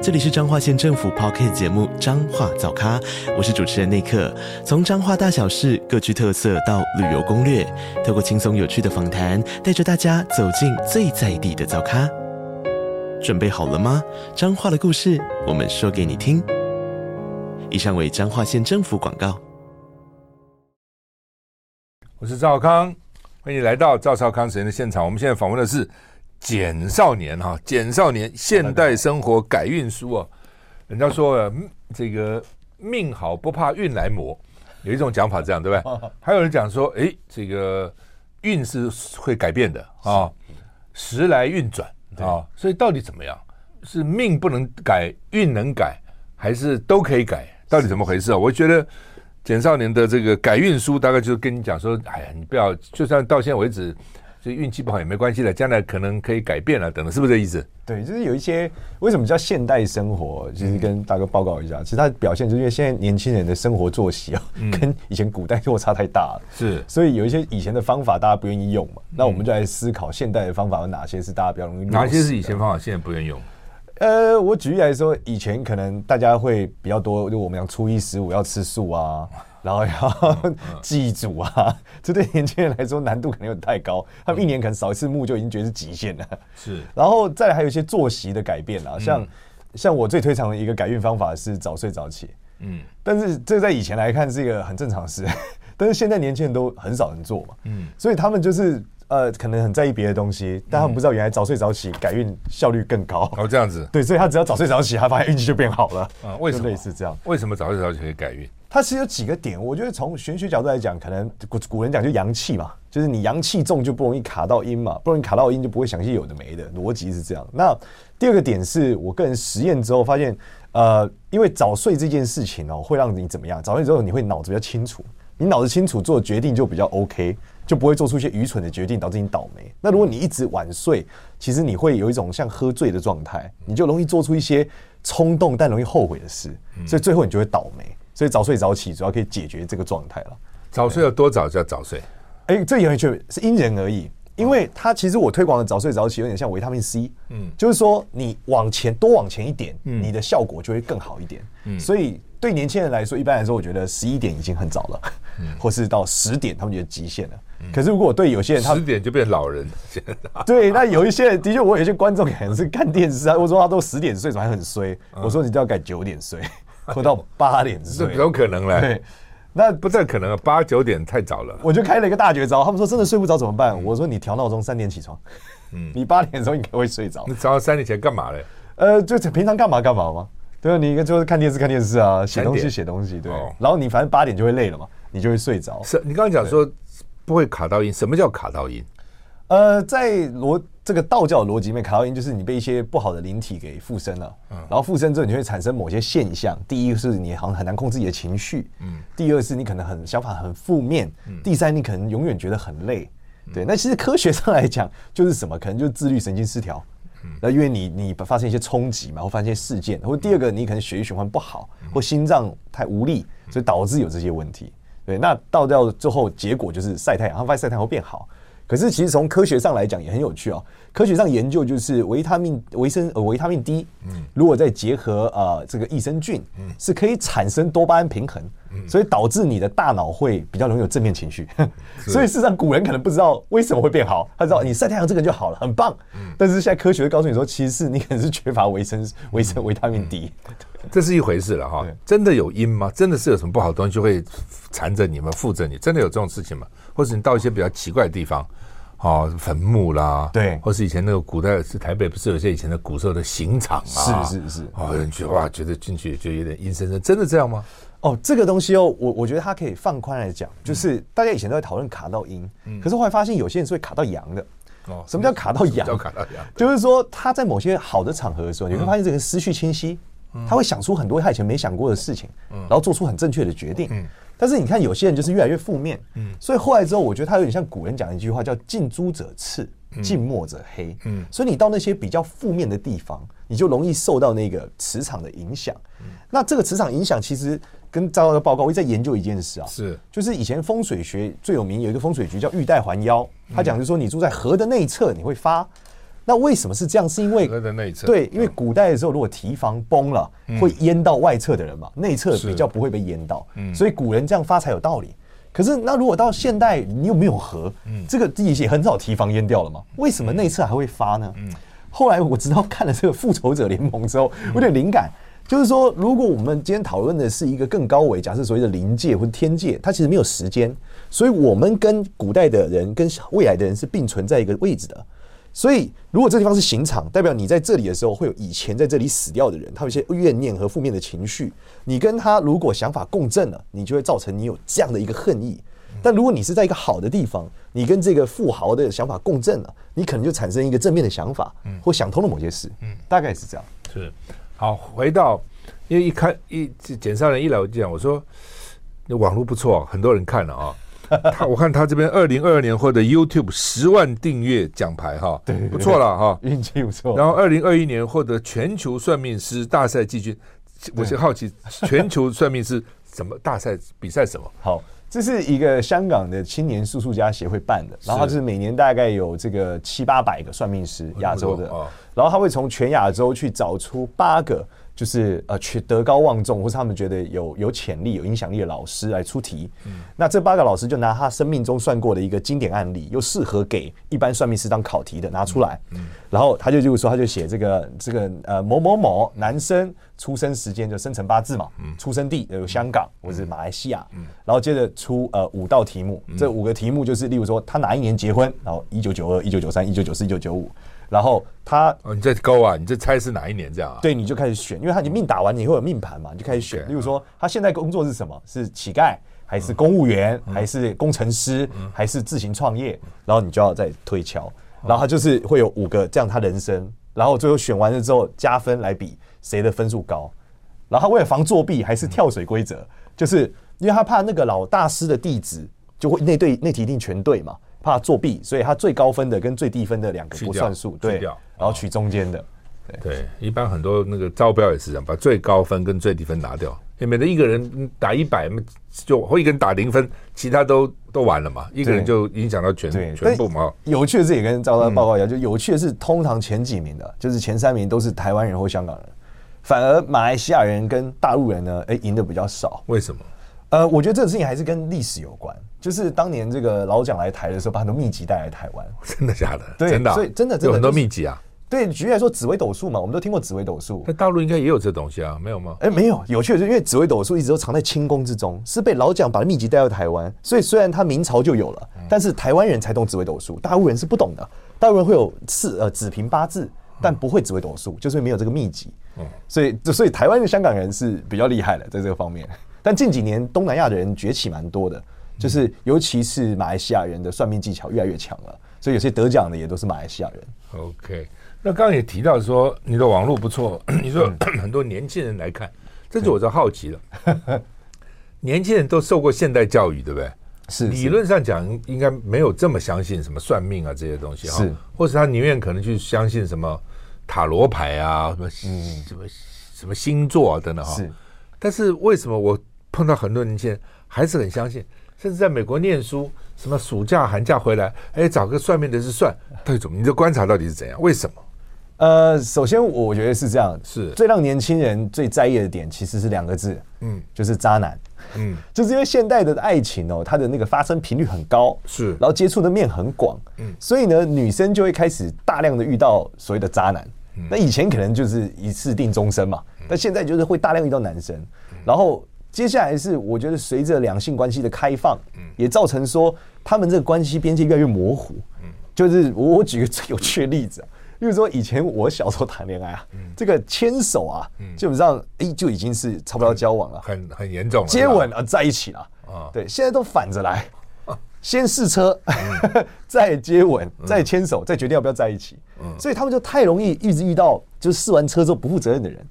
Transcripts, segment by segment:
这里是彰化县政府 Podcast 节目《彰化早咖》，我是主持人内克。从彰化大小事各具特色到旅游攻略，透过轻松有趣的访谈，带着大家走进最在地的早咖。准备好了吗？彰化的故事，我们说给你听。以上为彰化县政府广告。我是赵少康，欢迎来到赵少康时间的现场。我们现在访问的是。简少年哈，简少年现代生活改运书啊，人家说这个命好不怕运来磨，有一种讲法这样对不对？还有人讲说，哎，这个运是会改变的啊，时来运转啊，所以到底怎么样？是命不能改，运能改，还是都可以改？到底怎么回事啊？我觉得简少年的这个改运书，大概就是跟你讲说，哎呀，你不要，就算到现在为止。所以运气不好也没关系的，将来可能可以改变了，等等，是不是这意思？对，就是有一些为什么叫现代生活，其实跟大哥报告一下，其实它表现就是因为现在年轻人的生活作息啊，跟以前古代落差太大了，是，所以有一些以前的方法大家不愿意用嘛，那我们就来思考现代的方法有哪些是大家比较容易用，哪些是以前方法现在不愿意用？呃，我举例来说，以前可能大家会比较多，就我们讲初一十五要吃素啊。然后要祭祖啊，这对年轻人来说难度可能有点太高。他们一年可能扫一次墓就已经觉得是极限了。是，然后再来还有一些作息的改变啊，像像我最推崇的一个改运方法是早睡早起。嗯，但是这在以前来看是一个很正常的事，但是现在年轻人都很少人做嘛。嗯，所以他们就是。呃，可能很在意别的东西，但他们不知道原来早睡早起改运效率更高。哦，这样子。对，所以他只要早睡早起，他发现运气就变好了。啊，为什么？类似这样。为什么早睡早起可以改运？它其实有几个点，我觉得从玄学角度来讲，可能古古人讲就阳气嘛，就是你阳气重就不容易卡到阴嘛，不容易卡到阴就不会想些有的没的，逻辑是这样。那第二个点是我个人实验之后发现，呃，因为早睡这件事情哦，会让你怎么样？早睡之后你会脑子比较清楚，你脑子清楚做的决定就比较 OK。就不会做出一些愚蠢的决定，导致你倒霉。那如果你一直晚睡，其实你会有一种像喝醉的状态，你就容易做出一些冲动但容易后悔的事，所以最后你就会倒霉。所以早睡早起主要可以解决这个状态了。早睡要多早叫早睡？哎，这有趣，是因人而异。因为它其实我推广的早睡早起有点像维他命 C，嗯，就是说你往前多往前一点，你的效果就会更好一点。嗯，所以对年轻人来说，一般来说，我觉得十一点已经很早了，或是到十点，他们觉得极限了。可是如果对有些人，他十点就变老人。对，那有一些人的确，我有些观众可能是看电视啊，或者说他都十点睡，怎么还很衰？我说你就要改九点睡，或到八点 睡，有可能嘞。对，那不太可能啊，八九点太早了。我就开了一个大绝招，他们说真的睡不着怎么办？我说你调闹钟三点起床，嗯，你八点的时候应该会睡着。你早上三点前干嘛嘞？呃，就平常干嘛干嘛吗？对啊，你应该就是看电视看电视啊，写东西写东西，对。然后你反正八点就会累了嘛，你就会睡着。是你刚刚讲说。不会卡到音，什么叫卡到音？呃，在逻这个道教的逻辑里面，卡到音就是你被一些不好的灵体给附身了，嗯，然后附身之后你会产生某些现象。第一个是你好像很难控制自己的情绪，嗯，第二是你可能很想法很负面，嗯，第三你可能永远觉得很累，嗯，对。那其实科学上来讲，就是什么？可能就是自律神经失调，嗯，那因为你你发生一些冲击嘛，或发生一些事件，或第二个你可能血液循环不好，或心脏太无力，所以导致有这些问题。对，那到掉最后结果就是晒太阳，他发现晒太阳会变好。可是其实从科学上来讲也很有趣哦。科学上研究就是维他命维生呃维他命 D，嗯，如果再结合呃这个益生菌，嗯，是可以产生多巴胺平衡，嗯，所以导致你的大脑会比较容易有正面情绪。所以事实上古人可能不知道为什么会变好，他知道你晒太阳这个就好了，很棒。嗯，但是现在科学会告诉你说，其实是你可能是缺乏维生维生维他命 D。这是一回事了哈，真的有因吗？真的是有什么不好的东西就会缠着你们、附着你？真的有这种事情吗？或者你到一些比较奇怪的地方，哦，坟墓啦，对，或是以前那个古代是台北不是有些以前的古时候的刑场啊？是是是，哦，有人觉得哇，觉得进去就有点阴森森，真的这样吗？哦，这个东西哦，我我觉得它可以放宽来讲，就是大家以前都在讨论卡到阴，嗯，可是后来发现有些人是会卡到阳的。哦，什么叫卡到阳？叫卡到阳，就是说他在某些好的场合的时候，你会发现这个人思绪清晰。他会想出很多他以前没想过的事情，然后做出很正确的决定。但是你看有些人就是越来越负面，嗯所以后来之后，我觉得他有点像古人讲的一句话，叫“近朱者赤，近墨者黑”。嗯所以你到那些比较负面的地方，你就容易受到那个磁场的影响。那这个磁场影响其实跟张老师报告，我一直在研究一件事啊，是就是以前风水学最有名有一个风水局叫玉带环腰，他讲就是说你住在河的内侧你会发。那为什么是这样？是因为河的内侧对，因为古代的时候如果堤防崩了，会淹到外侧的人嘛，内侧比较不会被淹到，所以古人这样发才有道理。可是那如果到现代，你有没有河？这个地也很早提防淹掉了嘛，为什么内侧还会发呢？后来我知道看了这个复仇者联盟之后，有点灵感。就是说，如果我们今天讨论的是一个更高维，假设所谓的灵界或者天界，它其实没有时间，所以我们跟古代的人跟未来的人是并存在一个位置的。所以，如果这地方是刑场，代表你在这里的时候会有以前在这里死掉的人，他有一些怨念和负面的情绪。你跟他如果想法共振了，你就会造成你有这样的一个恨意。但如果你是在一个好的地方，你跟这个富豪的想法共振了，你可能就产生一个正面的想法，或想通了某些事。嗯，大概是这样。是。好，回到，因为一开一简少人一来我就讲，我说那网络不错，很多人看了啊。他我看他这边二零二二年获得 YouTube 十万订阅奖牌哈，对，不错了 哈，运气不错。然后二零二一年获得全球算命师大赛季军，我就好奇全球算命师什么大赛比赛什么？好，这是一个香港的青年术数家协会办的，然后他就是每年大概有这个七八百个算命师，亚洲的。然后他会从全亚洲去找出八个，就是呃，去德高望重，或是他们觉得有有潜力、有影响力的老师来出题。嗯，那这八个老师就拿他生命中算过的一个经典案例，又适合给一般算命师当考题的拿出来。嗯，然后他就就说，他就写这个这个呃某某某男生出生时间就生辰八字嘛，嗯，出生地有香港或者是马来西亚。嗯，然后接着出呃五道题目，这五个题目就是例如说他哪一年结婚，然后一九九二、一九九三、一九九四、一九九五。然后他哦，你在勾啊，你在猜是哪一年这样啊？对，你就开始选，因为他你命打完，你会有命盘嘛，你就开始选。例如说，他现在工作是什么？是乞丐，还是公务员，还是工程师，还是自行创业？然后你就要再推敲。然后他就是会有五个这样，他人生，然后最后选完了之后加分来比谁的分数高。然后他为了防作弊，还是跳水规则，就是因为他怕那个老大师的弟子就会那对那题一定全对嘛。怕作弊，所以他最高分的跟最低分的两个不算数，对，然后取中间的。对，一般很多那个招标也是这样，把最高分跟最低分拿掉，免得一个人打一百，就或一个人打零分，其他都都完了嘛，一个人就影响到全全部嘛。有趣的是，也跟招标报告一样，就有趣的是，通常前几名的，就是前三名都是台湾人或香港人，反而马来西亚人跟大陆人呢，哎，赢的比较少。为什么？呃，我觉得这个事情还是跟历史有关。就是当年这个老蒋来台的时候，把很多秘籍带来台湾。真的假的？对，真的，所以真的真的有很多秘籍啊。对，举例来说，紫微斗数嘛，我们都听过紫微斗数。那大陆应该也有这东西啊，没有吗？哎，没有。有趣的是，因为紫微斗数一直都藏在清宫之中，是被老蒋把秘籍带到台湾。所以虽然他明朝就有了，但是台湾人才懂紫微斗数，大陆人是不懂的。大陆人会有四呃紫平八字，但不会紫微斗数，就是没有这个秘籍。嗯，所以所以台湾的香港人是比较厉害的，在这个方面。但近几年东南亚的人崛起蛮多的。就是，尤其是马来西亚人的算命技巧越来越强了，所以有些得奖的也都是马来西亚人。OK，那刚刚也提到说你的网络不错，你说 很多年轻人来看，这就我就好奇了。年轻人都受过现代教育，对不对？是。理论上讲，应该没有这么相信什么算命啊这些东西哈，是。或是他宁愿可能去相信什么塔罗牌啊，什么什么什么星座啊等等哈。是。但是为什么我碰到很多年轻人还是很相信？甚至在美国念书，什么暑假寒假回来，哎，找个算命的是算，对怎么？你的观察到底是怎样？为什么？呃，首先我觉得是这样，是最让年轻人最在意的点，其实是两个字，嗯，就是渣男，嗯，就是因为现代的爱情哦，它的那个发生频率很高，是，然后接触的面很广，嗯，所以呢，女生就会开始大量的遇到所谓的渣男，嗯，那以前可能就是一次定终身嘛，但现在就是会大量遇到男生，然后。接下来是，我觉得随着两性关系的开放，嗯。也造成说他们这个关系边界越来越模糊。嗯。就是我举个最有趣的例子啊，比如说以前我小时候谈恋爱啊，这个牵手啊，嗯。基本上哎就已经是差不多交往了，很很严重了，接吻啊在一起了啊。对，现在都反着来，先试车，再接吻，再牵手，再决定要不要在一起。嗯。所以他们就太容易一直遇到就是试完车之后不负责任的人。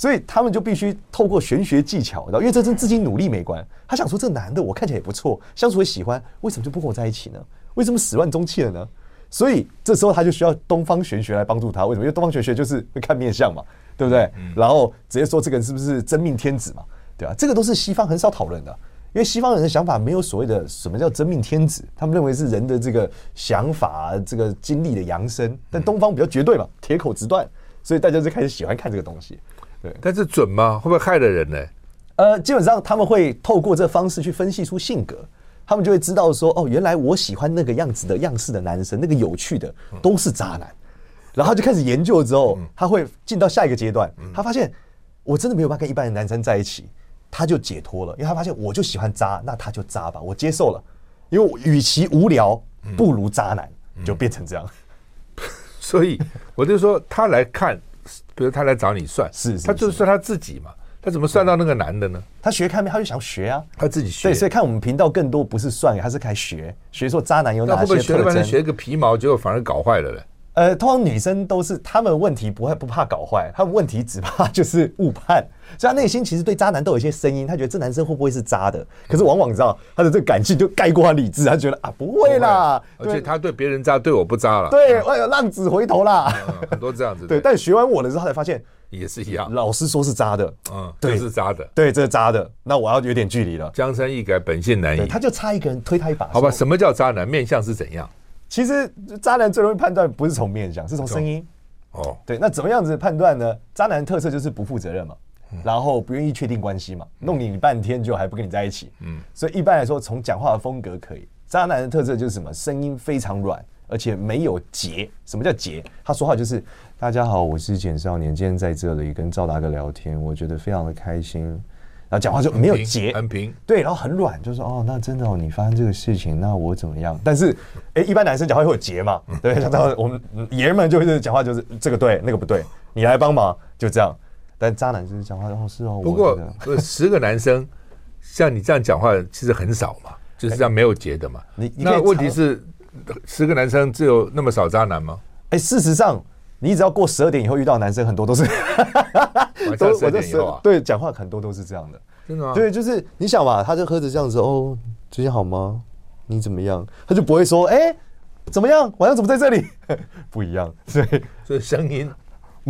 所以他们就必须透过玄学技巧，然后因为这跟自己努力没关。他想说，这男的我看起来也不错，相处也喜欢，为什么就不跟我在一起呢？为什么始乱终弃了呢？所以这时候他就需要东方玄学来帮助他。为什么？因为东方玄学就是会看面相嘛，对不对？然后直接说这个人是不是真命天子嘛，对吧？这个都是西方很少讨论的。因为西方人的想法没有所谓的什么叫真命天子，他们认为是人的这个想法、这个经历的扬升。但东方比较绝对嘛，铁口直断，所以大家就开始喜欢看这个东西。对，但是准吗？会不会害了人呢？呃，基本上他们会透过这方式去分析出性格，他们就会知道说，哦，原来我喜欢那个样子的样式的男生，那个有趣的都是渣男。然后就开始研究之后，他会进到下一个阶段，他发现我真的没有办法跟一般的男生在一起。他就解脱了，因为他发现我就喜欢渣，那他就渣吧，我接受了。因为与其无聊，不如渣男，嗯、就变成这样。所以我就说，他来看，比如他来找你算，是，是，是，他就是算他自己嘛，他怎么算到那个男的呢？他学看面，他就想学啊，他自己学。对，所以看我们频道更多不是算，他是开学，学说渣男有哪些特征。会不会学了半天学个皮毛，结果反而搞坏了嘞？呃，通常女生都是她们问题不会不怕搞坏，她们问题只怕就是误判，所以她内心其实对渣男都有一些声音，她觉得这男生会不会是渣的？可是往往你知道她的这个感性就盖过她理智，她觉得啊不会啦，而且她对别人渣，对我不渣了。对，哎呦浪子回头啦，很多这样子。对，但学完我的之后，才发现也是一样，老师说是渣的，嗯，对，是渣的，对，这是渣的，那我要有点距离了。江山易改，本性难移，他就差一个人推他一把。好吧，什么叫渣男？面相是怎样？其实渣男最容易判断不是从面相，是从声音。哦，对，那怎么样子判断呢？渣男的特色就是不负责任嘛，然后不愿意确定关系嘛，弄你半天就还不跟你在一起。嗯，所以一般来说，从讲话的风格可以。渣男的特色就是什么？声音非常软，而且没有结。什么叫结？他说话就是：大家好，我是简少年，今天在这里跟赵大哥聊天，我觉得非常的开心。然后讲话就没有结，很平，对，然后很软，就说哦，那真的哦，你发生这个事情，那我怎么样？但是，哎，一般男生讲话会有结嘛？对，像他我们爷们就会讲话就是这个对，那个不对，你来帮忙，就这样。但渣男就是讲话哦，是哦。不过十个男生像你这样讲话其实很少嘛，就是这样没有结的嘛。你那问题是十个男生只有那么少渣男吗？哎，事实上。你只要过十二点以后遇到男生，很多都是，都我在说，对，讲话很多都是这样的，真的吗？对，就是你想嘛，他就喝着这样子哦，最近好吗？你怎么样？他就不会说，哎，怎么样？晚上怎么在这里？不一样，所以所以声音，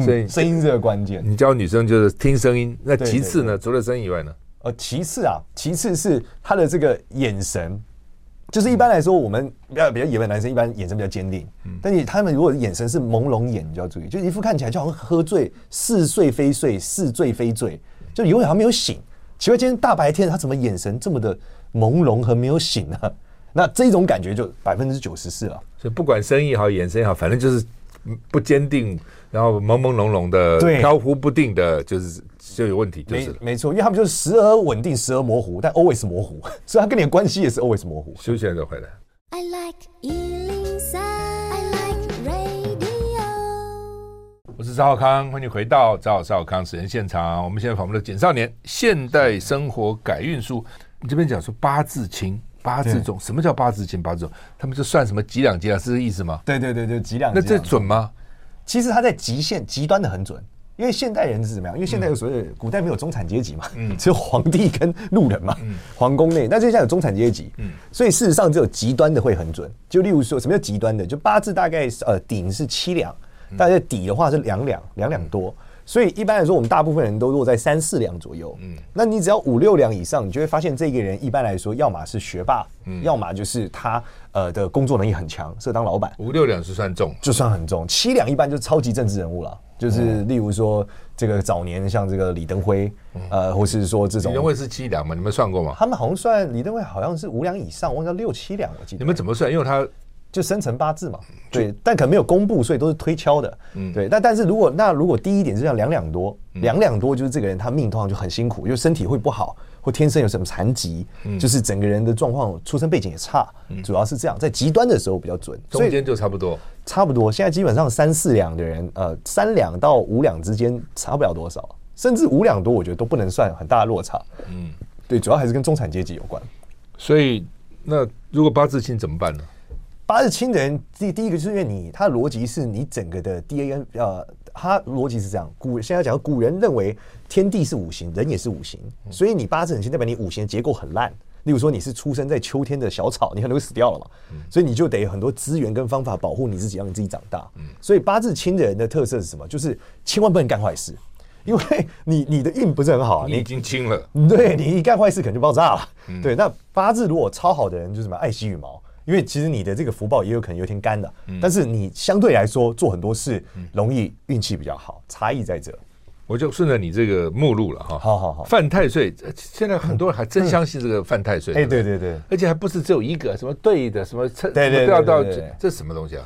所以声音这个关键。你教女生就是听声音，那其次呢？除了声音以外呢？呃，其次啊，其次是他的这个眼神。就是一般来说，我们比较比较野蛮男生，一般眼神比较坚定。嗯，但你他们如果眼神是朦胧眼，你就要注意，就一副看起来就好像喝醉，似睡非睡，似醉非醉，就永远还没有醒。奇怪，今天大白天他怎么眼神这么的朦胧和没有醒呢？那这种感觉就百分之九十四了。所以不管生意也好，眼神也好，反正就是不坚定，然后朦朦胧胧的，飘忽不定的，就是。就有问题，就是没没错，因为他们就是时而稳定，时而模糊，但 always 模糊，所以他跟你的关系也是 always 模糊。休息了再回来。I like 103, I like radio。我是赵少康，欢迎回到赵少康实验现场。我们现在访问的简少年现代生活改运书，你这边讲说八字轻，八字重，什么叫八字轻？八字重，他们就算什么几两几两，是这意思吗？对对对对，几两。那这准吗？其实他在极限极端的很准。因为现代人是怎么样？因为现代有所谓的古代没有中产阶级嘛，嗯，只有皇帝跟路人嘛，嗯，皇宫内，那就像有中产阶级，嗯，所以事实上只有极端的会很准。就例如说，什么叫极端的？就八字大概呃顶是七两，大概底的话是两两两两多，所以一般来说我们大部分人都落在三四两左右，嗯，那你只要五六两以上，你就会发现这个人一般来说要么是学霸，嗯，要么就是他呃的工作能力很强，适合当老板。五六两是算重，就算很重，七两一般就是超级政治人物了。就是例如说，这个早年像这个李登辉，呃，或是说这种李登辉是七两吗？你们算过吗？他们好像算李登辉好像是五两以上，忘记六七两，我记得。你们怎么算？因为他就生辰八字嘛，对，但可能没有公布，所以都是推敲的。嗯，对。但但是如果那如果第一点是这样两两多，两两多就是这个人他命通常就很辛苦，因为身体会不好。或天生有什么残疾，嗯、就是整个人的状况、出生背景也差，嗯、主要是这样，在极端的时候比较准，中间就差不多，差不多。现在基本上三四两的人，呃，三两到五两之间差不了多少，甚至五两多，我觉得都不能算很大的落差。嗯，对，主要还是跟中产阶级有关。所以，那如果八字轻怎么办呢？八字轻的人，第第一个就是因为你他的逻辑是你整个的 DNA 呃。他逻辑是这样，古现在讲古人认为天地是五行，人也是五行，所以你八字很轻，代表你五行的结构很烂。例如说你是出生在秋天的小草，你可能会死掉了嘛，所以你就得有很多资源跟方法保护你自己，让你自己长大。所以八字轻的人的特色是什么？就是千万不能干坏事，因为 你你的运不是很好，啊你已经轻了，对你一干坏事可能就爆炸了。对，那八字如果超好的人就是什么爱惜羽毛，因为其实你的这个福报也有可能有一天干的，但是你相对来说做很多事容易运气比较好，差异在这。我就顺着你这个目录了哈。好好好，犯太岁，现在很多人还真相信这个犯太岁。哎，对对对，而且还不是只有一个，什么对的，什么对对对对，这是什么东西啊？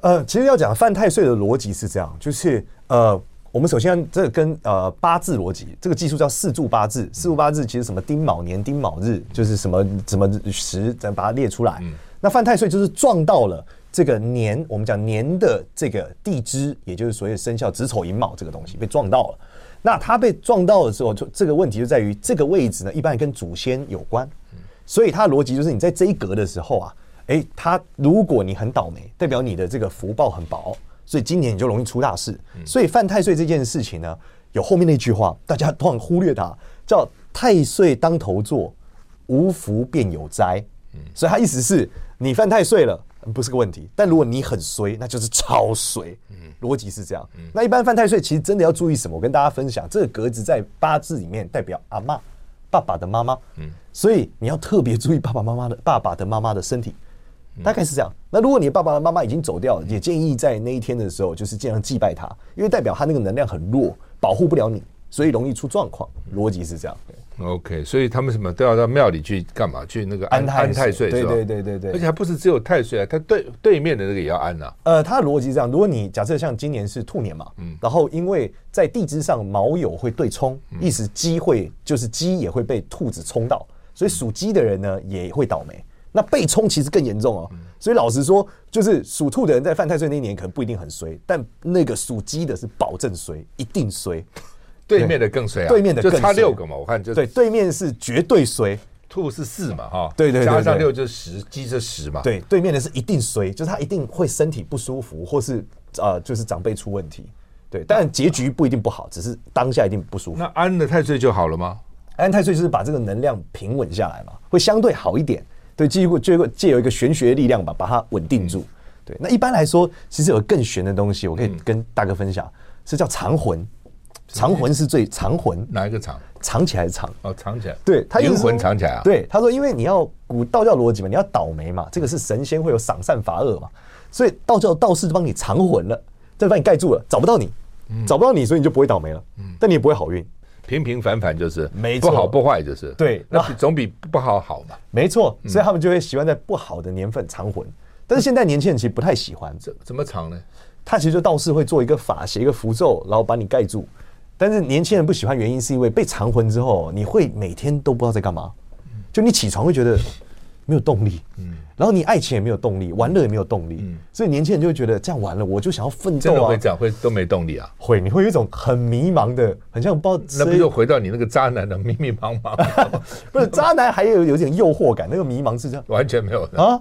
呃，其实要讲犯太岁的逻辑是这样，就是呃，我们首先这个跟呃八字逻辑，这个技术叫四柱八字。四柱八字其实什么丁卯年、丁卯日，就是什么什么时，咱把它列出来。那犯太岁就是撞到了这个年，我们讲年的这个地支，也就是所谓生肖子丑寅卯这个东西被撞到了。那它被撞到的时候，就这个问题就在于这个位置呢，一般跟祖先有关。所以它的逻辑就是，你在这一格的时候啊，诶，它如果你很倒霉，代表你的这个福报很薄，所以今年你就容易出大事。所以犯太岁这件事情呢，有后面那句话，大家都很忽略它，叫太岁当头坐，无福便有灾。所以他意思是你犯太岁了，不是个问题，但如果你很衰，那就是超衰。逻辑是这样，那一般犯太岁其实真的要注意什么？我跟大家分享，这个格子在八字里面代表阿妈，爸爸的妈妈，嗯，所以你要特别注意爸爸妈妈的爸爸的妈妈的身体，大概是这样。那如果你爸爸的妈妈已经走掉了，也建议在那一天的时候，就是尽量祭拜他，因为代表他那个能量很弱，保护不了你，所以容易出状况。逻辑是这样。OK，所以他们什么都要到庙里去干嘛？去那个安安太岁，对对对对对，而且还不是只有太岁啊，他对对面的那个也要安呐。呃，他的逻辑是这样：如果你假设像今年是兔年嘛，嗯，然后因为在地支上卯酉会对冲，意思鸡会就是鸡也会被兔子冲到，所以属鸡的人呢也会倒霉。那被冲其实更严重哦。所以老实说，就是属兔的人在犯太岁那一年可能不一定很衰，但那个属鸡的是保证衰，一定衰。对面的更衰啊！对面的更，就差六个嘛，我看就对，对面是绝对衰，兔是四嘛，哈，对对，加上六就是十，鸡是十嘛，对，对面的是一定衰，就是他一定会身体不舒服，或是呃，就是长辈出问题，对，但结局不一定不好，只是当下一定不舒服。那安了太岁就好了吗？安太岁就是把这个能量平稳下来嘛，会相对好一点，对，借过借过借有一个玄学力量吧，把它稳定住。对，那一般来说，其实有更玄的东西，我可以跟大哥分享，是叫藏魂。藏魂是最藏魂，哪一个藏？藏起来是藏哦，藏起来。对，他灵魂藏起来啊。对，他说，因为你要古道教逻辑嘛，你要倒霉嘛，这个是神仙会有赏善罚恶嘛，所以道教道士就帮你藏魂了，再把你盖住了，找不到你，找不到你，所以你就不会倒霉了。嗯，但你也不会好运，平平凡凡就是，没错，不好不坏就是。对，那总比不好好嘛。没错，所以他们就会喜欢在不好的年份藏魂，但是现在年轻人其实不太喜欢。怎怎么藏呢？他其实就道士会做一个法，写一个符咒，然后把你盖住。但是年轻人不喜欢原因是因为被藏魂之后，你会每天都不知道在干嘛，就你起床会觉得没有动力，嗯，然后你爱情也没有动力，玩乐也没有动力，嗯，所以年轻人就会觉得这样完了，我就想要奋斗啊，真的会这样，会都没动力啊，会，你会有一种很迷茫的，很像不知道，那不就回到你那个渣男的迷迷茫茫？不是渣男还有有点诱惑感，那个迷茫是这样，完全没有啊？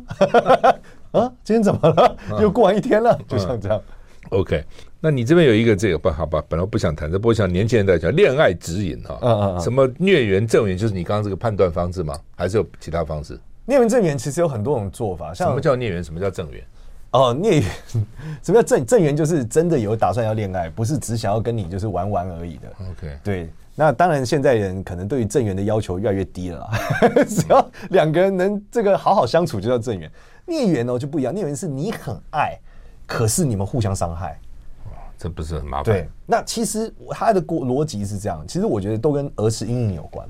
啊，今天怎么了？又过完一天了，就像这样。OK，那你这边有一个这个不好吧？本来不想谈这，不过像年轻人在讲恋爱指引哈，嗯嗯，什么孽缘正缘，就是你刚刚这个判断方式吗？还是有其他方式？孽缘正缘其实有很多种做法，像什么叫孽缘？什么叫正缘？哦，孽缘 什么叫正正缘？就是真的有打算要恋爱，不是只想要跟你就是玩玩而已的。OK，对，那当然现在人可能对于正缘的要求越来越低了，只要两个人能这个好好相处就叫正缘。孽缘哦就不一样，孽缘是你很爱。可是你们互相伤害，哇，这不是很麻烦？对，那其实他的逻逻辑是这样，其实我觉得都跟儿时阴影有关。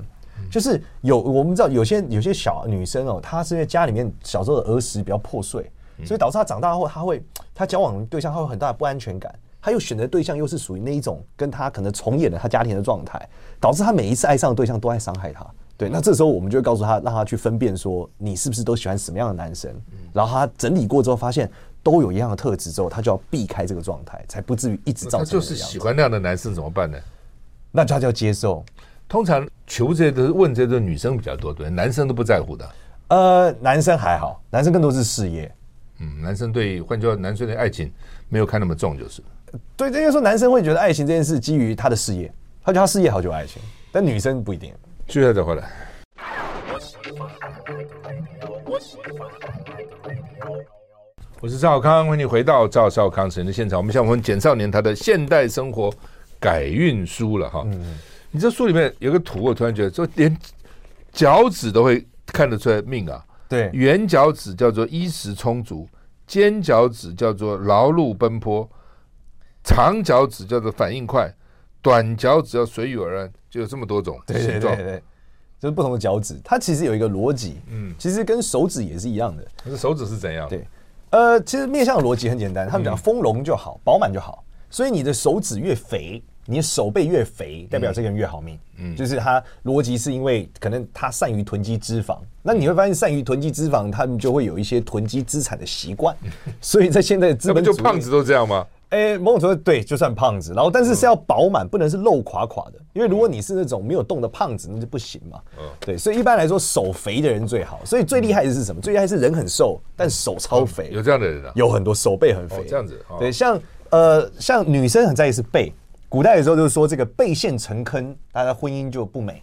就是有我们知道有些有些小女生哦，她是因为家里面小时候的儿时比较破碎，所以导致她长大后，她会她交往对象她会有很大的不安全感，她又选择对象又是属于那一种跟她可能重演了她家庭的状态，导致她每一次爱上的对象都在伤害她。对，那这时候我们就会告诉她，让她去分辨说你是不是都喜欢什么样的男生，然后她整理过之后发现。都有一样的特质之后，他就要避开这个状态，才不至于一直造成。他就是喜欢那样的男生怎么办呢？那他就要接受。通常求这些都是问这些的女生比较多，对，男生都不在乎的。呃，男生还好，男生更多是事业。嗯，男生对，换句话，男生对爱情没有看那么重，就是。对，这就是说男生会觉得爱情这件事基于他的事业，他觉得他事业好就有爱情，但女生不一定。接下来再回来。我是赵少康，欢迎你回到赵少康时间的现场。我们现在问简少年他的现代生活改运书了哈。嗯，你这书里面有个图，我突然觉得说连脚趾都会看得出来命啊。对，圆脚趾叫做衣食充足，尖脚趾叫做劳碌奔波，长脚趾叫做反应快，短脚趾要随遇而安，就有这么多种形状。对对对对，就是不同的脚趾，它其实有一个逻辑。嗯，其实跟手指也是一样的。可是手指是怎样？对。呃，其实面向的逻辑很简单，他们讲丰隆就好，饱满就好。所以你的手指越肥，你的手背越肥，代表这个人越好命。嗯，就是他逻辑是因为可能他善于囤积脂肪，那你会发现善于囤积脂肪，他们就会有一些囤积资产的习惯。所以在现在的资本，就胖子都这样吗？哎，某种程度对，就算胖子，然后但是是要饱满，不能是肉垮垮的，因为如果你是那种没有动的胖子，那就不行嘛。嗯，对，所以一般来说手肥的人最好。所以最厉害的是什么？最厉害是人很瘦，但手超肥。有这样的人啊？有很多手背很肥。这样子。对，像呃，像女生很在意是背。古代的时候就是说这个背陷成坑，大家婚姻就不美。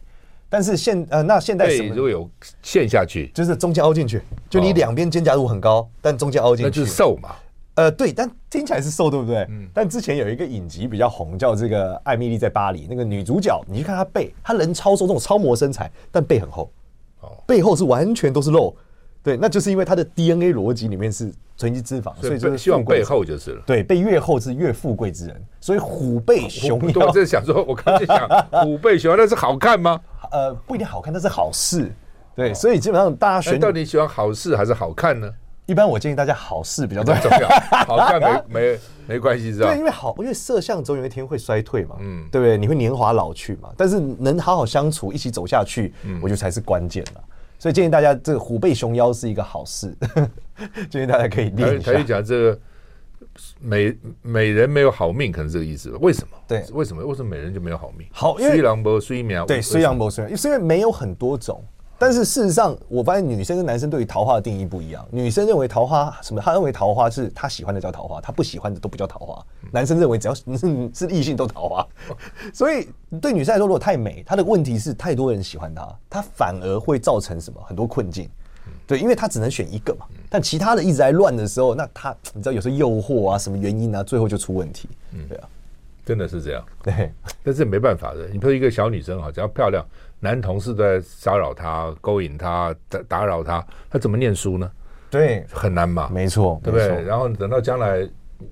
但是现呃，那现代什么？如果有陷下去，就是中间凹进去，就你两边肩胛骨很高，但中间凹进去，那就是瘦嘛。呃，对，但听起来是瘦，对不对？嗯。但之前有一个影集比较红，叫这个《艾米丽在巴黎》，那个女主角，你去看她背，她人超瘦，这种超模身材，但背很厚，哦，背后是完全都是肉，对，那就是因为她的 DNA 逻辑里面是囤积脂肪，所以就是希望背后就是了。对，背越厚是越富贵之人，所以虎背熊腰。我在想说，我刚才想，虎背熊腰那是好看吗？呃，不一定好看，那是好事。对，所以基本上大家选，到底喜欢好事还是好看呢？一般我建议大家好事比较重要，好看没没没关系，是吧？对，因为好，因为色相总有一天会衰退嘛，嗯，对不对？你会年华老去嘛，但是能好好相处，一起走下去，我觉得才是关键了。所以建议大家，这个虎背熊腰是一个好事，建议大家可以练一下。他就讲这个美美人没有好命，可能是这个意思。为什么？对，为什么？为什么美人就没有好命？好，因为虽然不虽苗，对，虽然不虽然，因为没有很多种。但是事实上，我发现女生跟男生对于桃花的定义不一样。女生认为桃花什么？她认为桃花是她喜欢的叫桃花，她不喜欢的都不叫桃花。男生认为只要是是异性都桃花。所以对女生来说，如果太美，她的问题是太多人喜欢她，她反而会造成什么很多困境。对，因为她只能选一个嘛。但其他的一直在乱的时候，那她你知道有时候诱惑啊，什么原因啊，最后就出问题。嗯，对啊，真的是这样。对，但是没办法的。你说一个小女生啊，只要漂亮。男同事都在骚扰她、勾引她、打打扰她，她怎么念书呢？对，很难嘛。没错，对不对？然后等到将来，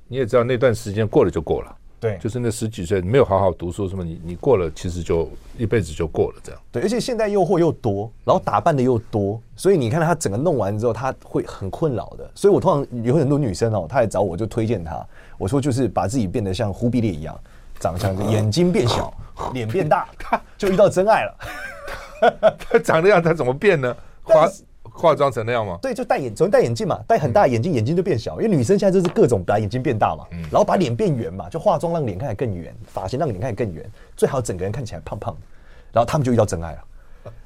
你也知道那段时间过了就过了。对，就是那十几岁没有好好读书什么，你你过了，其实就一辈子就过了这样。对，而且现在诱惑又多，然后打扮的又多，所以你看他整个弄完之后，他会很困扰的。所以我通常有很多女生哦，她来找我就推荐她，我说就是把自己变得像忽必烈一样，长相就眼睛变小，脸变大，就遇到真爱了。他长那样，他怎么变呢？化化妆成那样吗？对，就戴眼，总戴眼镜嘛，戴很大眼镜，眼睛就变小。因为女生现在就是各种把眼睛变大嘛，嗯然后把脸变圆嘛，就化妆让脸看起来更圆，发型让脸看起来更圆，最好整个人看起来胖胖的。然后他们就遇到真爱了，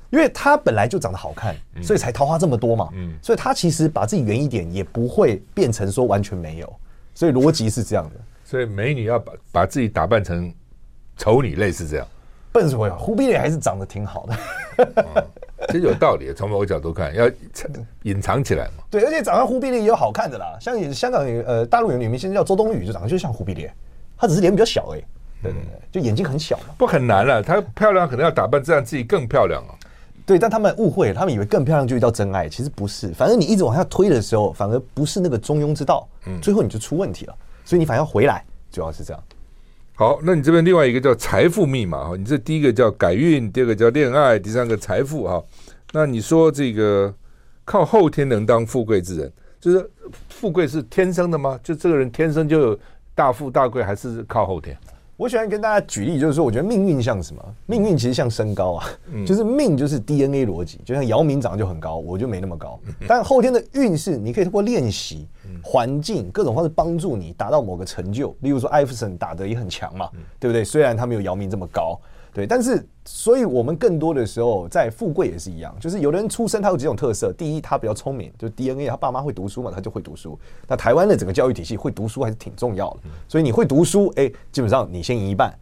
因为她本来就长得好看，所以才桃花这么多嘛。嗯，所以她其实把自己圆一点，也不会变成说完全没有。所以逻辑是这样的。所以美女要把把自己打扮成丑女，类似这样。笨什么呀？忽必烈还是长得挺好的，嗯，其实有道理。从某个角度看，要隐藏起来嘛。对，而且长得忽必烈也有好看的啦，像香港有呃大陆有女明星叫周冬雨，就长得就像忽必烈，她只是脸比较小哎，欸，对对对，就眼睛很小嘛。不很难了，她漂亮可能要打扮这样自己更漂亮啊。对，但他们误会，他们以为更漂亮就遇到真爱，其实不是。反正你一直往下推的时候，反而不是那个中庸之道，嗯，最后你就出问题了。所以你反而要回来，主要是这样。好，那你这边另外一个叫财富密码哈，你这第一个叫改运，第二个叫恋爱，第三个财富哈。那你说这个靠后天能当富贵之人，就是富贵是天生的吗？就这个人天生就有大富大贵，还是靠后天？我喜欢跟大家举例，就是说，我觉得命运像什么？命运其实像身高啊，就是命就是 DNA 逻辑，就像姚明长得就很高，我就没那么高。但后天的运势，你可以通过练习、环境各种方式帮助你达到某个成就。例如说，艾弗森打得也很强嘛，对不对？虽然他没有姚明这么高，对，但是所以我们更多的时候在富贵也是一样，就是有的人出生他有几种特色，第一他比较聪明，就 DNA 他爸妈会读书嘛，他就会读书。那台湾的整个教育体系会读书还是挺重要的，所以你会读书，哎，基本上你先赢一半。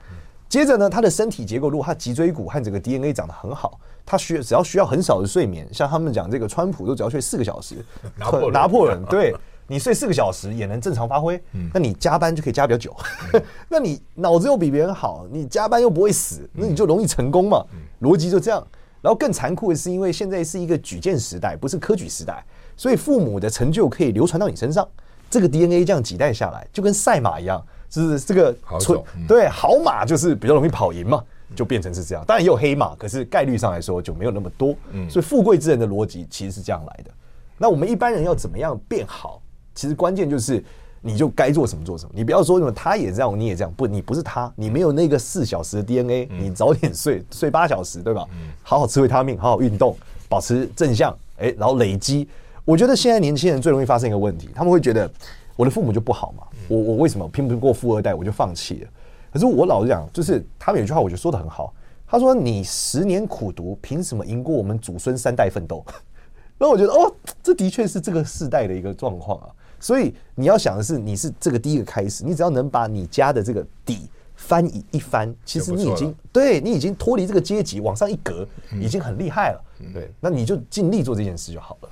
接着呢，他的身体结构，如果他脊椎骨和整个 DNA 长得很好，他需只要需要很少的睡眠，像他们讲这个川普都只要睡四个小时，拿破仑，拿破仑，对，你睡四个小时也能正常发挥，那你加班就可以加比较久，那你脑子又比别人好，你加班又不会死，那你就容易成功嘛，逻辑就这样。然后更残酷的是，因为现在是一个举荐时代，不是科举时代，所以父母的成就可以流传到你身上，这个 DNA 这样几代下来，就跟赛马一样。就是这个好走，对，好马就是比较容易跑赢嘛，就变成是这样。当然也有黑马，可是概率上来说就没有那么多。所以富贵之人的逻辑其实是这样来的。那我们一般人要怎么样变好？其实关键就是你就该做什么做什么。你不要说什么他也这样，你也这样，不，你不是他，你没有那个四小时的 DNA，你早点睡，睡八小时，对吧？好好吃维他命，好好运动，保持正向，哎，然后累积。我觉得现在年轻人最容易发生一个问题，他们会觉得。我的父母就不好嘛，我我为什么拼不过富二代，我就放弃了？可是我老实讲，就是他们有句话，我觉得说的很好。他说：“你十年苦读，凭什么赢过我们祖孙三代奋斗？” 那我觉得，哦，这的确是这个世代的一个状况啊。所以你要想的是，你是这个第一个开始，你只要能把你家的这个底翻一一翻，其实你已经对你已经脱离这个阶级往上一格，已经很厉害了。对，那你就尽力做这件事就好了。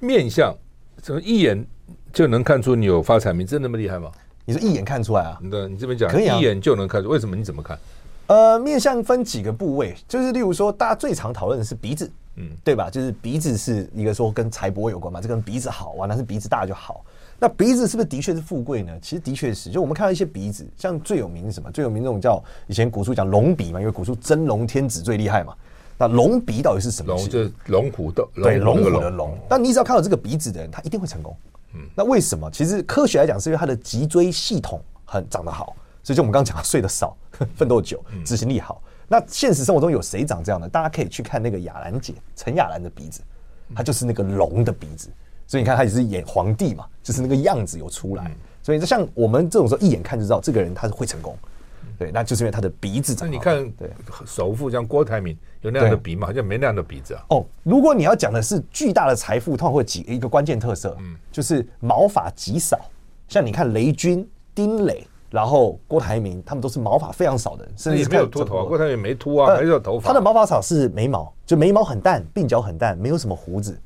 面相怎么一眼？就能看出你有发财命，真的那么厉害吗？你说一眼看出来啊？对，你这边讲可以啊，一眼就能看出。为什么？你怎么看？呃，面相分几个部位，就是例如说，大家最常讨论的是鼻子，嗯，对吧？就是鼻子是一个说跟财帛有关嘛，这跟鼻子好啊，那是鼻子大就好。那鼻子是不是的确是富贵呢？其实的确是。就我们看到一些鼻子，像最有名是什么？最有名那种叫以前古书讲龙鼻嘛，因为古书真龙天子最厉害嘛。那龙鼻到底是什么？龙就是龙虎斗，对，龙虎的龙。但你只要看到这个鼻子的人，他一定会成功。嗯那为什么？其实科学来讲，是因为他的脊椎系统很长得好，所以就我们刚刚讲的睡得少、奋斗久、执行力好。那现实生活中有谁长这样的？大家可以去看那个雅兰姐陈雅兰的鼻子，她就是那个龙的鼻子。所以你看，她也是演皇帝嘛，就是那个样子有出来。所以就像我们这种时候一眼看就知道这个人他是会成功。对，那就是因为他的鼻子长。那你看，对，首富像郭台铭有那样的鼻吗？好像没那样的鼻子啊。哦，如果你要讲的是巨大的财富，通常会几一个关键特色，嗯，就是毛发极少。像你看雷军、丁磊，然后郭台铭，他们都是毛发非常少的人，甚至没有秃头啊。郭台铭没秃啊，没有头发。他的毛发少是眉毛，就眉毛很淡，鬓角很淡，没有什么胡子。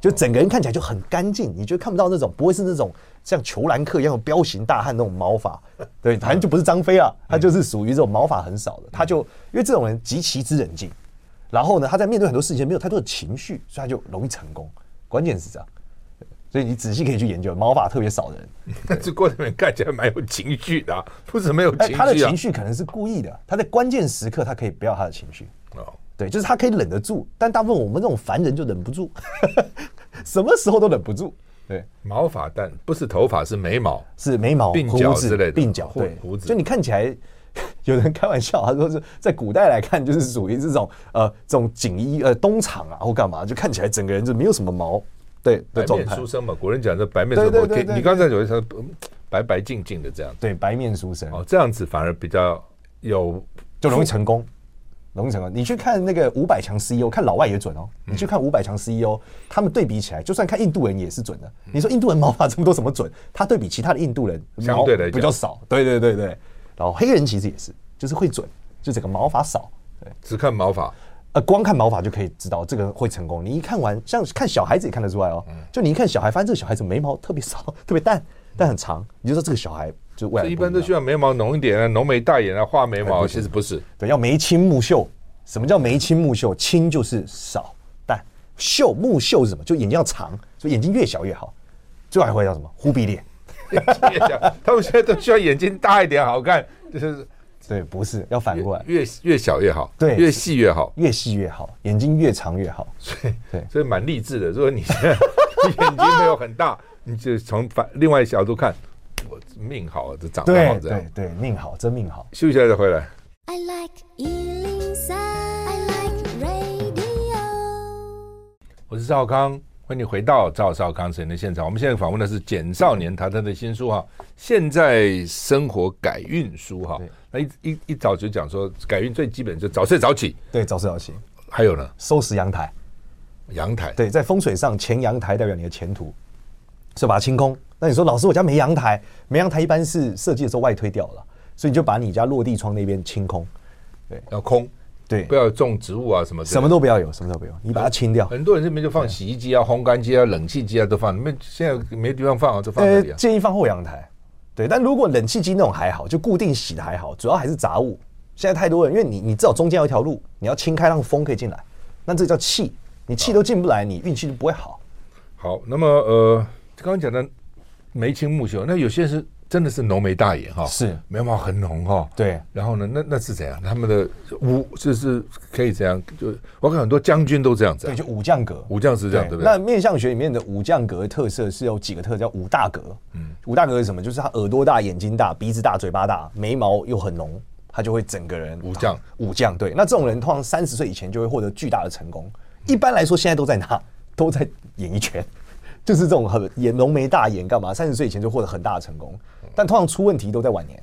就整个人看起来就很干净，你就看不到那种，不会是那种像裘兰克一样的彪形大汉那种毛发，对，反正就不是张飞啊，他就是属于这种毛发很少的，他就因为这种人极其之冷静，然后呢，他在面对很多事情没有太多的情绪，所以他就容易成功，关键是这样，所以你仔细可以去研究毛发特别少的人，这过程里面看起来蛮有情绪的，不是没有情绪，他的情绪可能是故意的，他在关键时刻他可以不要他的情绪哦。对，就是他可以忍得住，但大部分我们这种凡人就忍不住，什么时候都忍不住。对，毛发但不是头发，是眉毛，是眉毛、鬓角之类的，鬓角对，胡子。就你看起来，有人开玩笑，他说是在古代来看，就是属于这种呃，这种锦衣呃东厂啊或干嘛，就看起来整个人就没有什么毛。对，白面书生嘛，古人讲的白面书生。对，你刚才有一说白白净净的这样，对，白面书生。哦，这样子反而比较有，就容易成功。容易成功，你去看那个五百强 CEO，看老外也准哦。你去看五百强 CEO，他们对比起来，就算看印度人也是准的。你说印度人毛发这么多，怎么准？他对比其他的印度人，相对的比较少。对对对对，然后黑人其实也是，就是会准，就整个毛发少。对，只看毛发，呃，光看毛发就可以知道这个会成功。你一看完，像看小孩子也看得出来哦。就你一看小孩，发现这个小孩子眉毛特别少，特别淡，但很长，你就说这个小孩。就未来一般都需要眉毛浓一点啊，浓眉大眼啊，画眉毛。其实不是，对，要眉清目秀。什么叫眉清目秀？清就是少，淡秀目秀是什么？就眼睛要长，所以眼睛越小越好。最后还会叫什么？忽必烈。他们现在都需要眼睛大一点好看，就是对，不是要反过来，越越小越好，对，越细越好，越细越好，眼睛越长越好。所以对，所以蛮励志的。如果你现在眼睛没有很大，你就从反另外一角度看，我命好，这长得好，这样对对，命好，真命好。休息一下再回来。I like 103, I like radio 我是赵康，欢迎你回到赵少康时间的现场。我们现在访问的是简少年，他他的新书哈，《现在生活改运书》哈。那一一一早就讲说，改运最基本就早睡早起。对，早睡早起。还有呢，收拾阳台。阳台。对，在风水上，前阳台代表你的前途，所以把它清空。那你说，老师，我家没阳台，没阳台一般是设计的时候外推掉了，所以你就把你家落地窗那边清空。对，要空。对，不要种植物啊，什么什么都不要有，什么都不要，你把它清掉。很多人这边就放洗衣机啊、烘干机啊、冷气机啊都放，你们现在没地方放啊，就放这里啊。建议放后阳台。对，但如果冷气机那种还好，就固定洗的还好，主要还是杂物。现在太多人，因为你你至少中间有一条路，你要清开让风可以进来，那这叫气，你气都进不来，你运气就不会好。好，那么呃，刚刚讲的眉清目秀，那有些是。真的是浓眉大眼哈，是眉毛很浓哈，对。然后呢，那那是怎样？他们的武就是可以这样，就我看很多将军都这样子，对，就武将格，武将是这样，对不对？那面相学里面的武将格的特色是有几个特，叫五大格。嗯，五大格是什么？就是他耳朵大、眼睛大、鼻子大、嘴巴大、眉毛又很浓，他就会整个人武将。武将对，那这种人通常三十岁以前就会获得巨大的成功。一般来说，现在都在哪？都在演艺圈。就是这种很眼浓眉大眼干嘛？三十岁以前就获得很大的成功，但通常出问题都在晚年，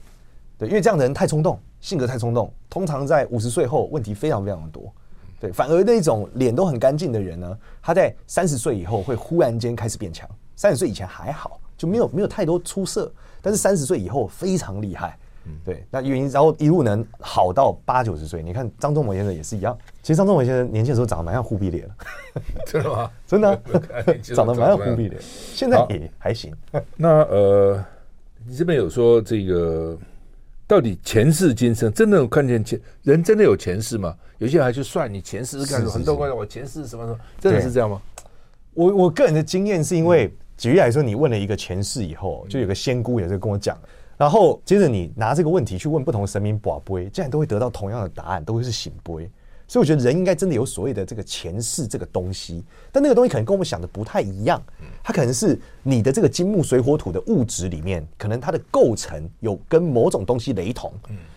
对，因为这样的人太冲动，性格太冲动，通常在五十岁后问题非常非常的多，对，反而那种脸都很干净的人呢，他在三十岁以后会忽然间开始变强，三十岁以前还好，就没有没有太多出色，但是三十岁以后非常厉害。嗯，对，那原因然后一路能好到八九十岁，你看张忠谋先生也是一样。其实张忠谋先生年轻的时候长得蛮像忽必烈的，真的吗？真的、啊，长得蛮像忽必烈，现在也还行。那呃，你这边有说这个到底前世今生真的有看见前人真的有前世吗？有些人还去算你前世是干什么，很多关我前世什么什么，真的是这样吗？我我个人的经验是因为，举例来说，你问了一个前世以后，就有个仙姑也是跟我讲。然后接着你拿这个问题去问不同的神明跋杯，竟然都会得到同样的答案，都会是醒杯。所以我觉得人应该真的有所谓的这个前世这个东西，但那个东西可能跟我们想的不太一样。它可能是你的这个金木水火土的物质里面，可能它的构成有跟某种东西雷同，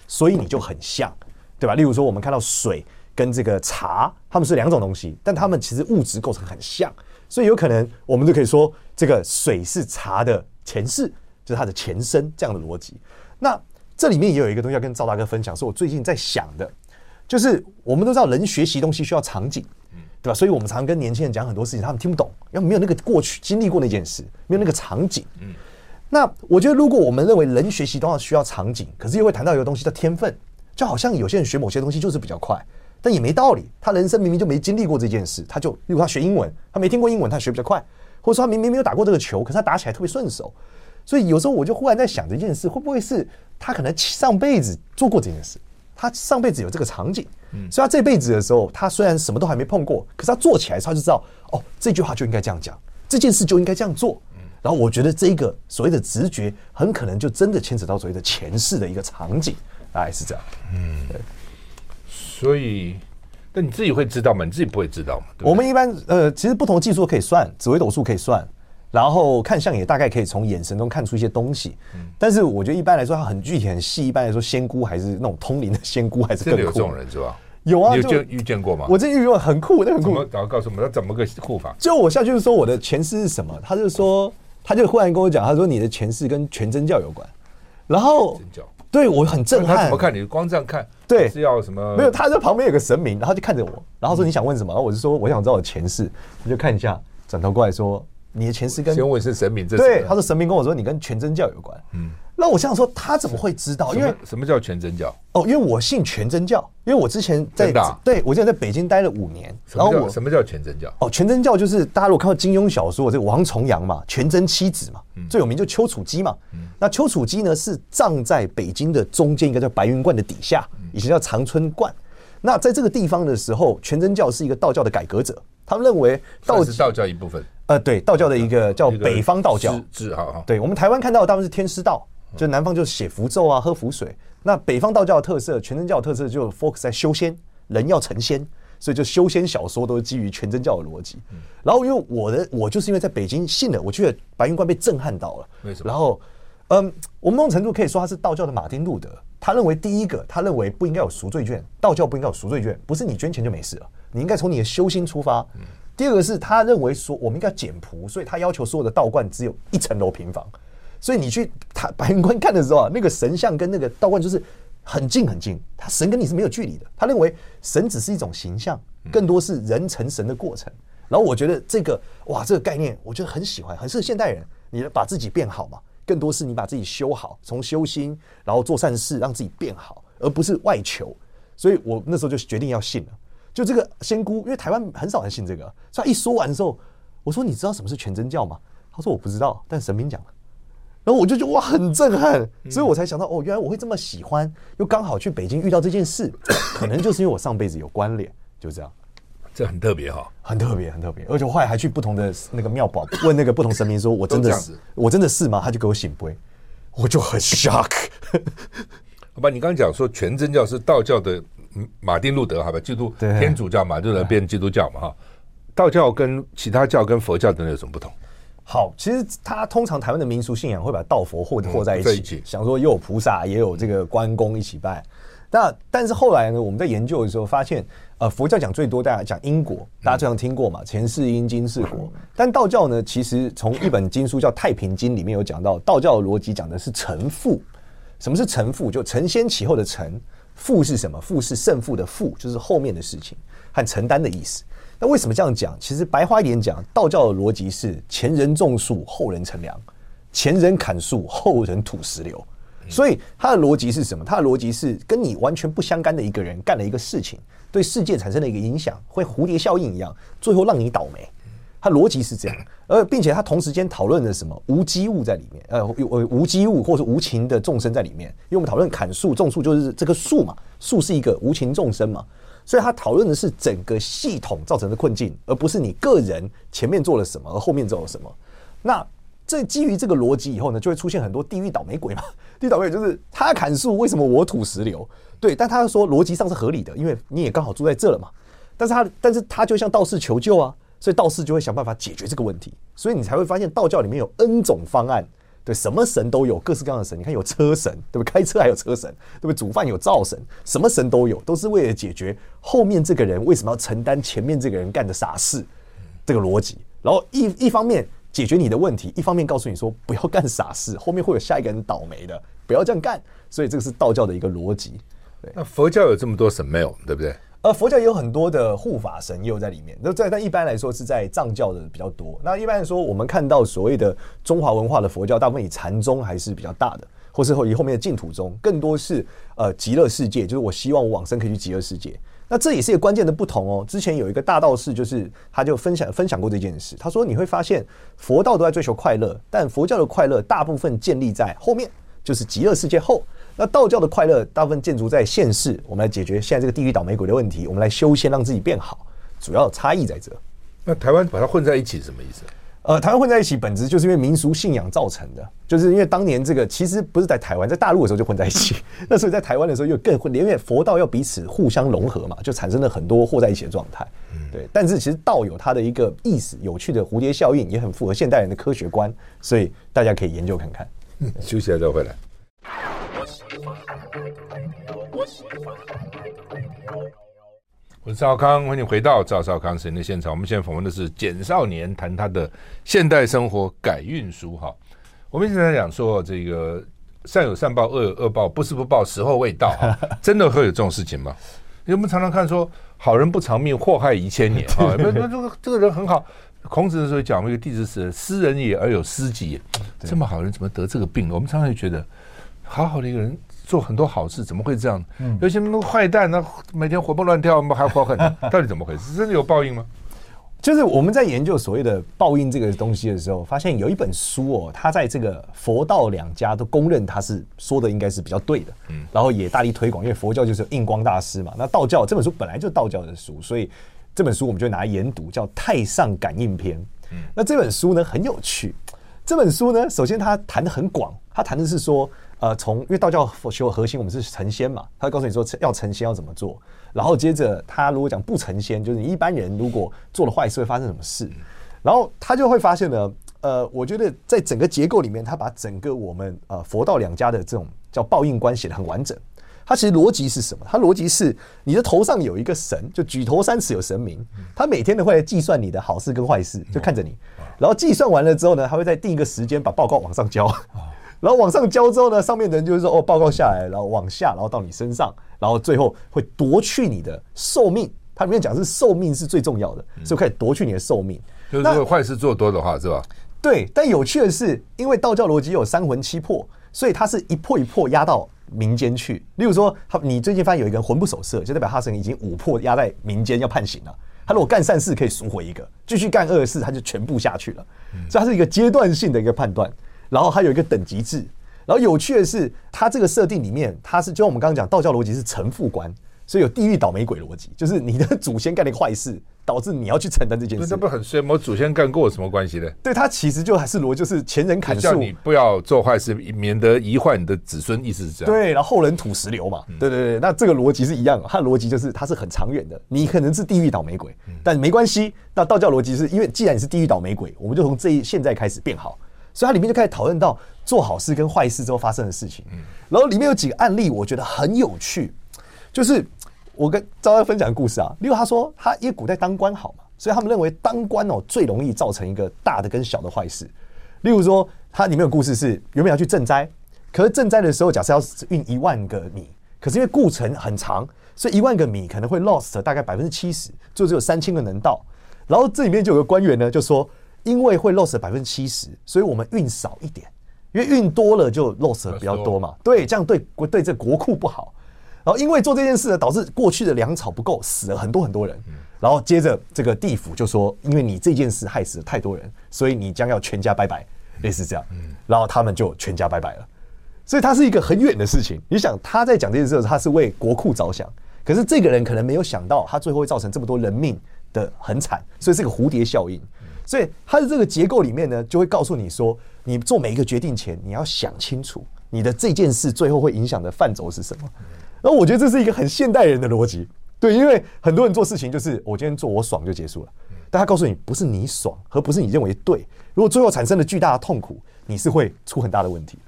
所以你就很像，对吧？例如说我们看到水跟这个茶，它们是两种东西，但它们其实物质构成很像，所以有可能我们就可以说这个水是茶的前世。就是它的前身这样的逻辑。那这里面也有一个东西要跟赵大哥分享，是我最近在想的，就是我们都知道人学习东西需要场景，对吧？所以我们常常跟年轻人讲很多事情，他们听不懂，因为没有那个过去经历过那件事，没有那个场景。嗯那我觉得，如果我们认为人学习都要需要场景，可是又会谈到一个东西叫天分，就好像有些人学某些东西就是比较快，但也没道理。他人生明明就没经历过这件事，他就例如他学英文，他没听过英文，他学比较快，或者说他明明没有打过这个球，可是他打起来特别顺手。所以有时候我就忽然在想这件事，会不会是他可能上辈子做过这件事，他上辈子有这个场景，所以他这辈子的时候，他虽然什么都还没碰过，可是他做起来他就知道，哦，这句话就应该这样讲，这件事就应该这样做。然后我觉得这一个所谓的直觉，很可能就真的牵扯到所谓的前世的一个场景，大概是这样。嗯，对。所以，那你自己会知道吗？你自己不会知道吗？我们一般呃，其实不同的技术可以算，紫微斗数可以算。然后看相也大概可以从眼神中看出一些东西，但是我觉得一般来说它很具体很细。一般来说，仙姑还是那种通灵的仙姑还是更酷。有这种人是吧？有啊，你有见遇见过吗？我这遇过很酷，那很酷。然后告诉我们他怎么个护法？就我下去就是说我的前世是什么？他就说，他就忽然跟我讲，他说你的前世跟全真教有关。然后对我很震撼。他怎么看你？光这样看？对，是要什么？没有，他在旁边有个神明，然后就看着我，然后说你想问什么？然后我就说我想知道我前世。他就看一下，转头过来说。你的前世跟先问是神明，这对，他说神明跟我说你跟全真教有关。嗯，那我想说他怎么会知道？因为什么叫全真教？哦，因为我信全真教，因为我之前在对我之前在北京待了五年。然后我什么叫全真教？哦，全真教就是大家如果看到金庸小说，这个王重阳嘛，全真七子嘛，最有名就丘处机嘛。那丘处机呢是葬在北京的中间一个叫白云观的底下，以前叫长春观。那在这个地方的时候，全真教是一个道教的改革者，他们认为道是道教一部分。呃，对，道教的一个叫北方道教。对，我们台湾看到的大部分是天师道，就南方就是写符咒啊，喝符水。那北方道教的特色，全真教的特色就 focus 在修仙，人要成仙，所以就修仙小说都是基于全真教的逻辑。然后因为我的我就是因为在北京信了，我觉得白云观被震撼到了。为什么？然后，嗯，我们某种程度可以说他是道教的马丁路德。他认为第一个，他认为不应该有赎罪券，道教不应该有赎罪券，不是你捐钱就没事了，你应该从你的修心出发。第二个是他认为说我们应该简朴，所以他要求所有的道观只有一层楼平房。所以你去他白云观看的时候啊，那个神像跟那个道观就是很近很近，他神跟你是没有距离的。他认为神只是一种形象，更多是人成神的过程。然后我觉得这个哇，这个概念我觉得很喜欢，很适合现代人。你把自己变好嘛，更多是你把自己修好，从修心，然后做善事，让自己变好，而不是外求。所以我那时候就决定要信了。就这个仙姑，因为台湾很少人信这个，所以他一说完之后，我说你知道什么是全真教吗？他说我不知道，但神明讲了。然后我就觉得哇，很震撼，所以我才想到哦，原来我会这么喜欢，又刚好去北京遇到这件事，可能就是因为我上辈子有关联，就这样，这很特别哈，很特别，很特别。而且我后来还去不同的那个庙宝问那个不同神明说，我真的是，我真的是吗？他就给我醒杯，我就很 shock。好吧，你刚刚讲说全真教是道教的马丁路德，好吧，基督天主教马丁路德变基督教嘛哈，道教跟其他教跟佛教等等有什么不同？好，其实他通常台湾的民俗信仰会把道佛和和在一起，想说又有菩萨也有这个关公一起拜。那但是后来呢，我们在研究的时候发现，呃，佛教讲最多，大家讲因果，大家最常听过嘛，前世因，今世果。但道教呢，其实从一本经书叫《太平经》里面有讲到，道教的逻辑讲的是承父。什么是承父？就承先启后的承，父是什么？负是胜负的负，就是后面的事情和承担的意思。那为什么这样讲？其实白话一点讲，道教的逻辑是前人种树，后人乘凉；前人砍树，后人吐石榴。所以它的逻辑是什么？它的逻辑是跟你完全不相干的一个人干了一个事情，对世界产生了一个影响，会蝴蝶效应一样，最后让你倒霉。它逻辑是这样，而并且它同时间讨论了什么无机物在里面，呃，有呃无机物或者无情的众生在里面。因为我们讨论砍树种树，就是这个树嘛，树是一个无情众生嘛。所以他讨论的是整个系统造成的困境，而不是你个人前面做了什么，而后面做了什么。那这基于这个逻辑以后呢，就会出现很多地狱倒霉鬼嘛。地狱倒霉鬼就是他砍树，为什么我吐石流？对，但他说逻辑上是合理的，因为你也刚好住在这了嘛。但是他，但是他就向道士求救啊，所以道士就会想办法解决这个问题。所以你才会发现道教里面有 N 种方案。对，什么神都有，各式各样的神。你看，有车神，对不对？开车还有车神，对不对？煮饭有灶神，什么神都有，都是为了解决后面这个人为什么要承担前面这个人干的傻事这个逻辑。然后一一方面解决你的问题，一方面告诉你说不要干傻事，后面会有下一个人倒霉的，不要这样干。所以这个是道教的一个逻辑。对，那佛教有这么多神没有？对不对？呃，佛教有很多的护法神也有在里面，那在但一般来说是在藏教的比较多。那一般来说，我们看到所谓的中华文化的佛教，大部分以禅宗还是比较大的，或是后以后面的净土宗，更多是呃极乐世界，就是我希望我往生可以去极乐世界。那这也是一个关键的不同哦。之前有一个大道士，就是他就分享分享过这件事，他说你会发现佛道都在追求快乐，但佛教的快乐大部分建立在后面，就是极乐世界后。那道教的快乐大部分建筑在现世，我们来解决现在这个地狱倒霉鬼的问题，我们来修仙让自己变好，主要差异在这。那台湾把它混在一起是什么意思？呃，台湾混在一起本质就是因为民俗信仰造成的，就是因为当年这个其实不是在台湾，在大陆的时候就混在一起，那所以在台湾的时候又更混，因为佛道要彼此互相融合嘛，就产生了很多和在一起的状态。对，但是其实道有它的一个意思，有趣的蝴蝶效应也很符合现代人的科学观，所以大家可以研究看看。嗯，休息一下再回来。我是赵康，欢迎回到赵少康时间的现场。我们现在访问的是简少年，谈他的现代生活改运书。哈，我们现在讲说，这个善有善报，恶有恶报，不是不报，时候未到。真的会有这种事情吗？因为我们常常看说，好人不长命，祸害一千年。啊，那那这个这个人很好。孔子的时候讲过一个弟子是斯人也而有斯己，这么好人怎么得这个病？我们常常会觉得。好好的一个人做很多好事，怎么会这样？嗯，有些那个坏蛋，那每天活蹦乱跳，还活很，到底怎么回事？真的有报应吗？就是我们在研究所谓的报应这个东西的时候，发现有一本书哦，它在这个佛道两家都公认它是说的应该是比较对的，嗯，然后也大力推广，因为佛教就是印光大师嘛，那道教这本书本来就是道教的书，所以这本书我们就拿来研读，叫《太上感应篇》。嗯，那这本书呢很有趣，这本书呢首先它谈得很广，它谈的是说。呃，从因为道教修核心，我们是成仙嘛，他告诉你说要成仙要怎么做，然后接着他如果讲不成仙，就是一般人如果做了坏事会发生什么事，然后他就会发现呢，呃，我觉得在整个结构里面，他把整个我们呃佛道两家的这种叫报应观写得很完整。它其实逻辑是什么？它逻辑是你的头上有一个神，就举头三尺有神明，他每天都会来计算你的好事跟坏事，就看着你。然后计算完了之后呢，他会在定一个时间把报告往上交。然后往上交之后呢，上面的人就是说哦，报告下来，然后往下，然后到你身上，然后最后会夺去你的寿命。它里面讲是寿命是最重要的，所以可以夺去你的寿命。就是如果坏事做多的话，是吧？对。但有趣的是，因为道教逻辑有三魂七魄，所以它是一魄一魄压到民间去。例如说，他你最近发现有一个人魂不守舍，就代表他神已经五魄压在民间要判刑了。他如果干善事可以赎回一个，继续干恶事他就全部下去了。所以它是一个阶段性的一个判断。然后还有一个等级制，然后有趣的是，它这个设定里面，它是就像我们刚刚讲，道教逻辑是承父观，所以有地狱倒霉鬼逻辑，就是你的祖先干了一个坏事，导致你要去承担这件事。那不很衰吗？我祖先干过有什么关系呢？对，他其实就还是逻辑，就是前人砍树，叫你不要做坏事，免得遗患你的子孙，意思是这样。对，然后后人吐石流嘛，对对对，那这个逻辑是一样，它的逻辑就是它是很长远的，你可能是地狱倒霉鬼，但没关系。那道教逻辑是因为既然你是地狱倒霉鬼，我们就从这一现在开始变好。所以它里面就开始讨论到做好事跟坏事之后发生的事情，嗯然后里面有几个案例，我觉得很有趣，就是我跟赵大分享的故事啊。例如他说他因为古代当官好嘛，所以他们认为当官哦最容易造成一个大的跟小的坏事。例如说，它里面有故事是原本要去赈灾，可是赈灾的时候假设要运一万个米，可是因为故程很长，所以一万个米可能会 lost 大概百分之七十，就只有三千个能到。然后这里面就有个官员呢就说。因为会 lost 百分之七十，所以我们运少一点，因为运多了就 loss 比较多嘛。对，这样对国对这国库不好。然后因为做这件事呢，导致过去的粮草不够，死了很多很多人。然后接着这个地府就说，因为你这件事害死了太多人，所以你将要全家拜拜，类似这样。然后他们就全家拜拜了。所以它是一个很远的事情。你想他在讲这件事的时候，他是为国库着想，可是这个人可能没有想到，他最后会造成这么多人命的很惨，所以是个蝴蝶效应。所以他的这个结构里面呢，就会告诉你说，你做每一个决定前，你要想清楚你的这件事最后会影响的范畴是什么。那我觉得这是一个很现代人的逻辑，对，因为很多人做事情就是我今天做我爽就结束了，但他告诉你不是你爽，和不是你认为对，如果最后产生了巨大的痛苦，你是会出很大的问题。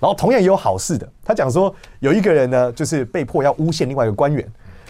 然后同样也有好事的，他讲说有一个人呢，就是被迫要诬陷另外一个官员。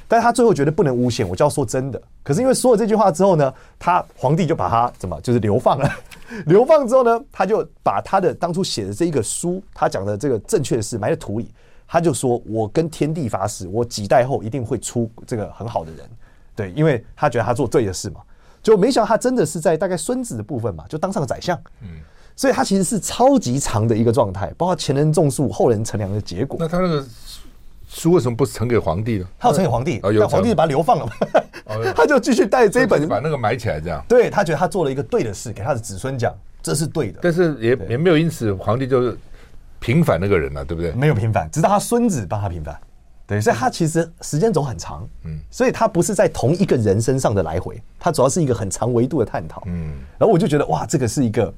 但是他最后觉得不能诬陷，我就要说真的。可是因为说了这句话之后呢，他皇帝就把他怎么就是流放了。流放之后呢，他就把他的当初写的这一个书，他讲的这个正确的事埋在土里。他就说：“我跟天地发誓，我几代后一定会出这个很好的人。”对，因为他觉得他做对的事嘛。就没想到他真的是在大概孙子的部分嘛，就当上了宰相。嗯，所以他其实是超级长的一个状态，包括前人种树，后人乘凉的结果。那他那个。书为什么不呈给皇帝呢？他要呈给皇帝，但皇帝把他流放了嘛，他就继续带着这一本，把那个埋起来，这样。对，他觉得他做了一个对的事，给他的子孙讲，这是对的。但是也也没有因此皇帝就平反那个人了，对不对？没有平反，直到他孙子帮他平反。对，所以他其实时间轴很长，嗯，所以他不是在同一个人身上的来回，他主要是一个很长维度的探讨，嗯。然后我就觉得哇，这个是一个。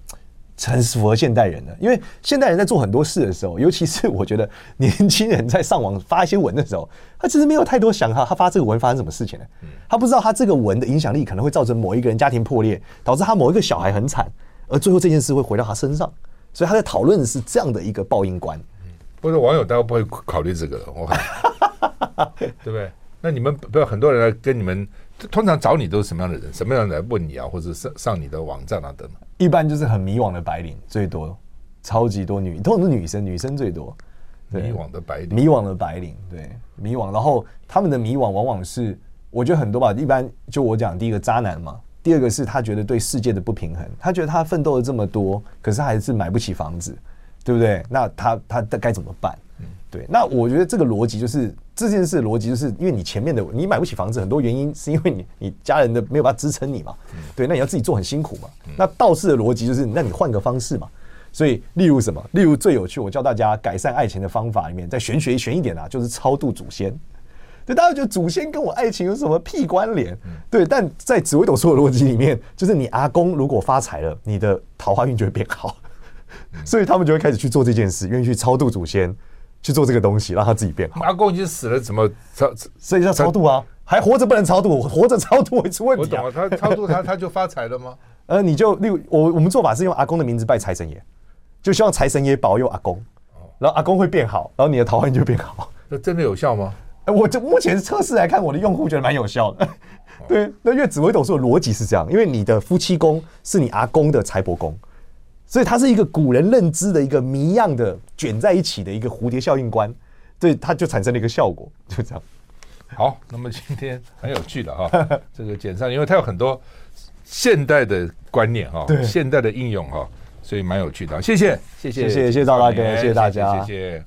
很符合现代人的，因为现代人在做很多事的时候，尤其是我觉得年轻人在上网发一些文的时候，他其实没有太多想哈，他发这个文发生什么事情呢？他不知道他这个文的影响力可能会造成某一个人家庭破裂，导致他某一个小孩很惨，而最后这件事会回到他身上，所以他在讨论的是这样的一个报应观。不是网友大概不会考虑这个，我看，对不对？那你们不要很多人来跟你们，通常找你都是什么样的人？什么样的人来问你啊，或者上上你的网站啊等等？一般就是很迷惘的白领最多，超级多女，通常是女生，女生最多。迷惘的白领，迷惘的白领，对，迷惘。然后他们的迷惘往往是，我觉得很多吧。一般就我讲，第一个渣男嘛，第二个是他觉得对世界的不平衡，他觉得他奋斗了这么多，可是还是买不起房子，对不对？那他他该怎么办？对，那我觉得这个逻辑就是这件事逻辑，就是因为你前面的你买不起房子，很多原因是因为你你家人的没有办法支撑你嘛。对，那你要自己做很辛苦嘛。那道士的逻辑就是，那你换个方式嘛。所以，例如什么？例如最有趣，我教大家改善爱情的方法里面，再玄学玄一点啊，就是超度祖先。对，大家觉得祖先跟我爱情有什么屁关联？对，但在紫微斗数的逻辑里面，就是你阿公如果发财了，你的桃花运就会变好。所以他们就会开始去做这件事，愿意去超度祖先。去做这个东西，让他自己变好。阿公已经死了，怎么超？所以叫超度啊？还活着不能超度，活着超度会出问题啊。我懂了，他超度他，他就发财了吗？呃，你就例如我我们做法是用阿公的名字拜财神爷，就希望财神爷保佑阿公，然后阿公会变好，然后你的桃花运就变好，那真的有效吗？哎，我就目前测试来看，我的用户觉得蛮有效的。对，那因为紫微斗数的逻辑是这样，因为你的夫妻宫是你阿公的财帛宫，所以它是一个古人认知的一个谜样的卷在一起的一个蝴蝶效应观，对，它就产生了一个效果，就这样。好，那么今天很有趣的哈，这个简上，因为它有很多现代的观念哈，对现代的应用哈，所以蛮有趣的。谢谢，谢谢，谢谢，赵大哥，谢谢大家，谢谢。谢谢